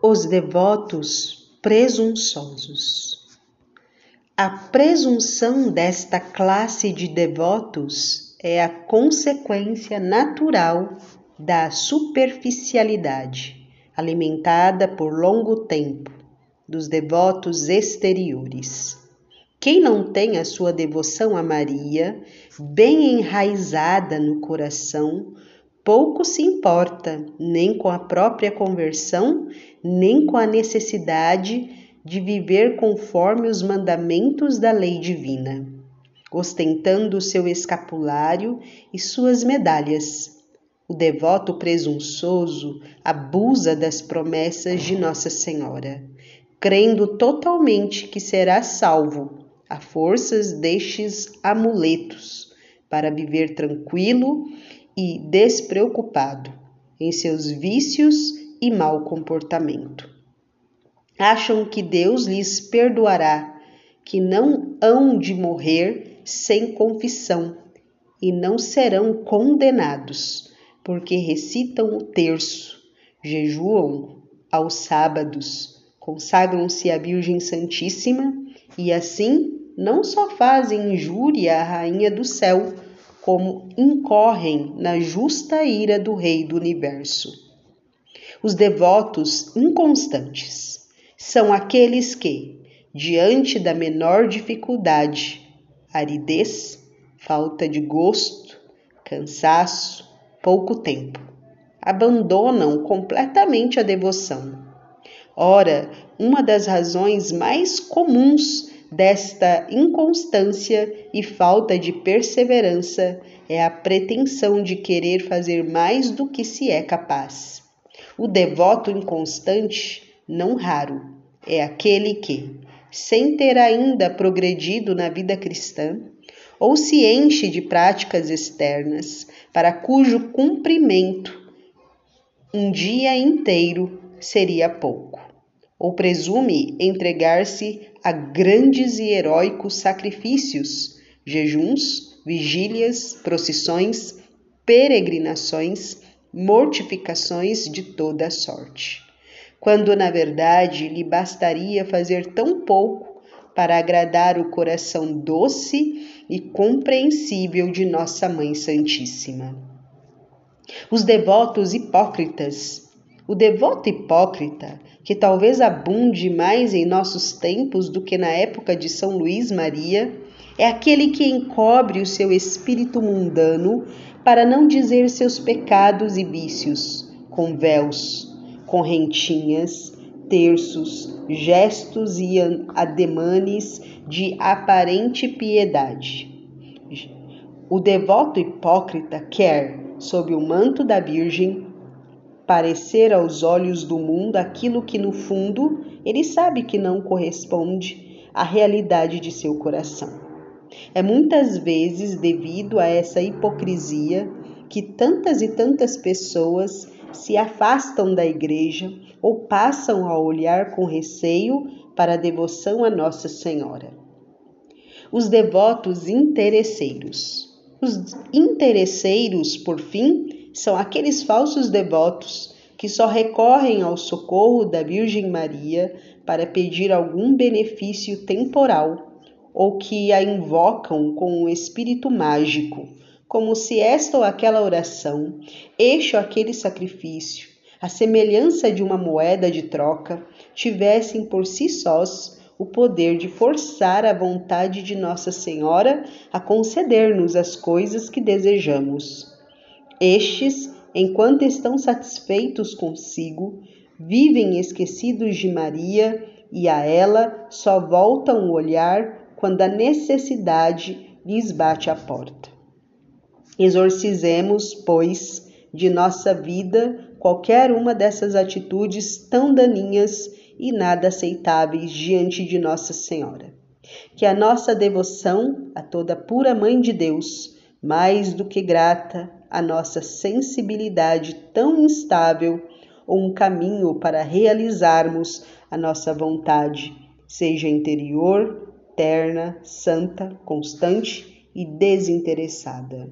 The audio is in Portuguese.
Os devotos presunçosos. A presunção desta classe de devotos é a consequência natural da superficialidade, alimentada por longo tempo, dos devotos exteriores. Quem não tem a sua devoção a Maria bem enraizada no coração, pouco se importa nem com a própria conversão, nem com a necessidade de viver conforme os mandamentos da lei divina, ostentando seu escapulário e suas medalhas. O devoto presunçoso abusa das promessas de Nossa Senhora, crendo totalmente que será salvo a forças destes amuletos para viver tranquilo e despreocupado em seus vícios e mau comportamento. Acham que Deus lhes perdoará, que não hão de morrer sem confissão e não serão condenados, porque recitam o terço, jejuam aos sábados, consagram-se à Virgem Santíssima e assim não só fazem injúria à Rainha do Céu, como incorrem na justa ira do Rei do Universo. Os devotos inconstantes são aqueles que, diante da menor dificuldade, aridez, falta de gosto, cansaço, pouco tempo, abandonam completamente a devoção. Ora, uma das razões mais comuns desta inconstância e falta de perseverança é a pretensão de querer fazer mais do que se é capaz. O devoto inconstante, não raro, é aquele que, sem ter ainda progredido na vida cristã, ou se enche de práticas externas, para cujo cumprimento um dia inteiro seria pouco, ou presume entregar-se a grandes e heróicos sacrifícios, jejuns, vigílias, procissões, peregrinações, mortificações de toda sorte. Quando na verdade lhe bastaria fazer tão pouco para agradar o coração doce e compreensível de Nossa Mãe Santíssima. Os devotos hipócritas o devoto hipócrita, que talvez abunde mais em nossos tempos do que na época de São Luís Maria, é aquele que encobre o seu espírito mundano para não dizer seus pecados e vícios, com véus, correntinhas, terços, gestos e ademanes de aparente piedade. O devoto hipócrita quer, sob o manto da Virgem, parecer aos olhos do mundo aquilo que no fundo ele sabe que não corresponde à realidade de seu coração. É muitas vezes devido a essa hipocrisia que tantas e tantas pessoas se afastam da igreja ou passam a olhar com receio para a devoção a Nossa Senhora. Os devotos interesseiros. Os interesseiros, por fim, são aqueles falsos devotos que só recorrem ao socorro da Virgem Maria para pedir algum benefício temporal ou que a invocam com um espírito mágico, como se esta ou aquela oração, este ou aquele sacrifício, a semelhança de uma moeda de troca, tivessem por si sós o poder de forçar a vontade de Nossa Senhora a conceder-nos as coisas que desejamos. Estes, enquanto estão satisfeitos consigo, vivem esquecidos de Maria e a ela só voltam o olhar quando a necessidade lhes bate à porta. Exorcizemos, pois, de nossa vida qualquer uma dessas atitudes tão daninhas e nada aceitáveis diante de Nossa Senhora. Que a nossa devoção a toda pura Mãe de Deus, mais do que grata, a nossa sensibilidade tão instável ou um caminho para realizarmos a nossa vontade, seja interior, terna, santa, constante e desinteressada.